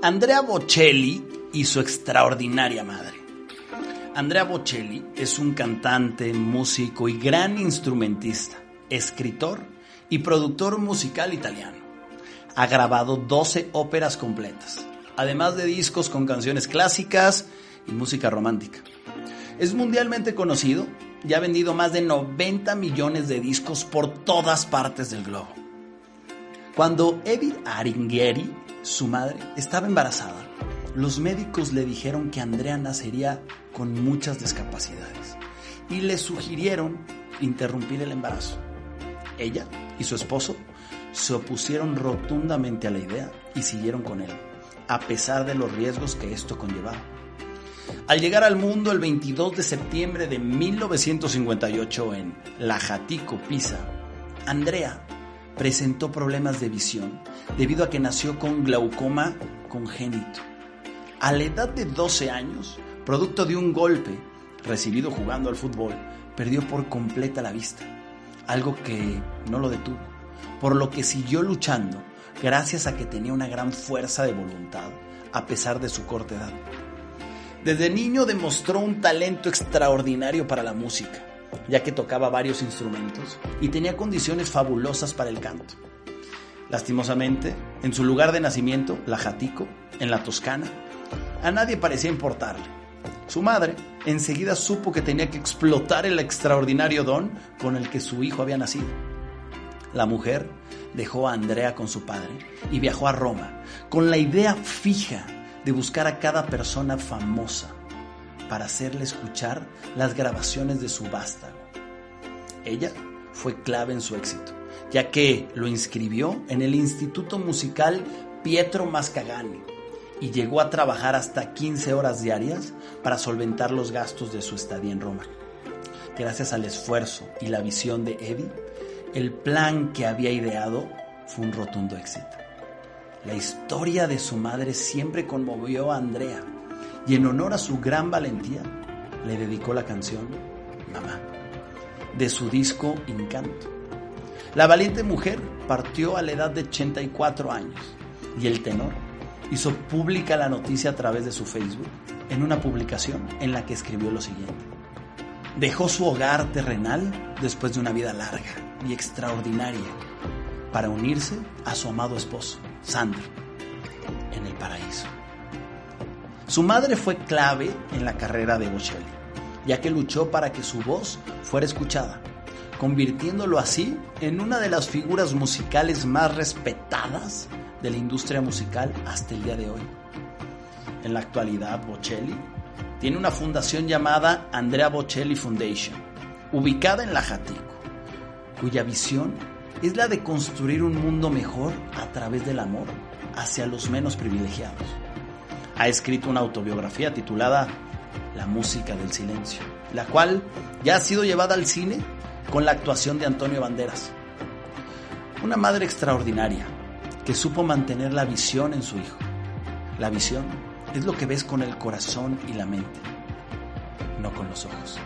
Andrea Bocelli y su extraordinaria madre. Andrea Bocelli es un cantante, músico y gran instrumentista, escritor y productor musical italiano. Ha grabado 12 óperas completas, además de discos con canciones clásicas y música romántica. Es mundialmente conocido y ha vendido más de 90 millones de discos por todas partes del globo. Cuando Edith Aringhieri, su madre, estaba embarazada, los médicos le dijeron que Andrea nacería con muchas discapacidades y le sugirieron interrumpir el embarazo. Ella y su esposo se opusieron rotundamente a la idea y siguieron con él, a pesar de los riesgos que esto conllevaba. Al llegar al mundo el 22 de septiembre de 1958 en Lajatico, Pisa, Andrea presentó problemas de visión debido a que nació con glaucoma congénito. A la edad de 12 años, producto de un golpe recibido jugando al fútbol, perdió por completa la vista, algo que no lo detuvo, por lo que siguió luchando gracias a que tenía una gran fuerza de voluntad a pesar de su corta edad. Desde niño demostró un talento extraordinario para la música ya que tocaba varios instrumentos y tenía condiciones fabulosas para el canto. Lastimosamente, en su lugar de nacimiento, la Jatico, en la Toscana, a nadie parecía importarle. Su madre enseguida supo que tenía que explotar el extraordinario don con el que su hijo había nacido. La mujer dejó a Andrea con su padre y viajó a Roma con la idea fija de buscar a cada persona famosa para hacerle escuchar las grabaciones de su vástago. Ella fue clave en su éxito, ya que lo inscribió en el Instituto Musical Pietro Mascagani y llegó a trabajar hasta 15 horas diarias para solventar los gastos de su estadía en Roma. Gracias al esfuerzo y la visión de Eddie, el plan que había ideado fue un rotundo éxito. La historia de su madre siempre conmovió a Andrea y en honor a su gran valentía le dedicó la canción Mamá de su disco Encanto. La valiente mujer partió a la edad de 84 años y el tenor hizo pública la noticia a través de su Facebook en una publicación en la que escribió lo siguiente. Dejó su hogar terrenal después de una vida larga y extraordinaria para unirse a su amado esposo, Sandro, en el paraíso. Su madre fue clave en la carrera de Bocelli, ya que luchó para que su voz fuera escuchada, convirtiéndolo así en una de las figuras musicales más respetadas de la industria musical hasta el día de hoy. En la actualidad, Bocelli tiene una fundación llamada Andrea Bocelli Foundation, ubicada en La Jatico, cuya visión es la de construir un mundo mejor a través del amor hacia los menos privilegiados ha escrito una autobiografía titulada La música del silencio, la cual ya ha sido llevada al cine con la actuación de Antonio Banderas. Una madre extraordinaria que supo mantener la visión en su hijo. La visión es lo que ves con el corazón y la mente, no con los ojos.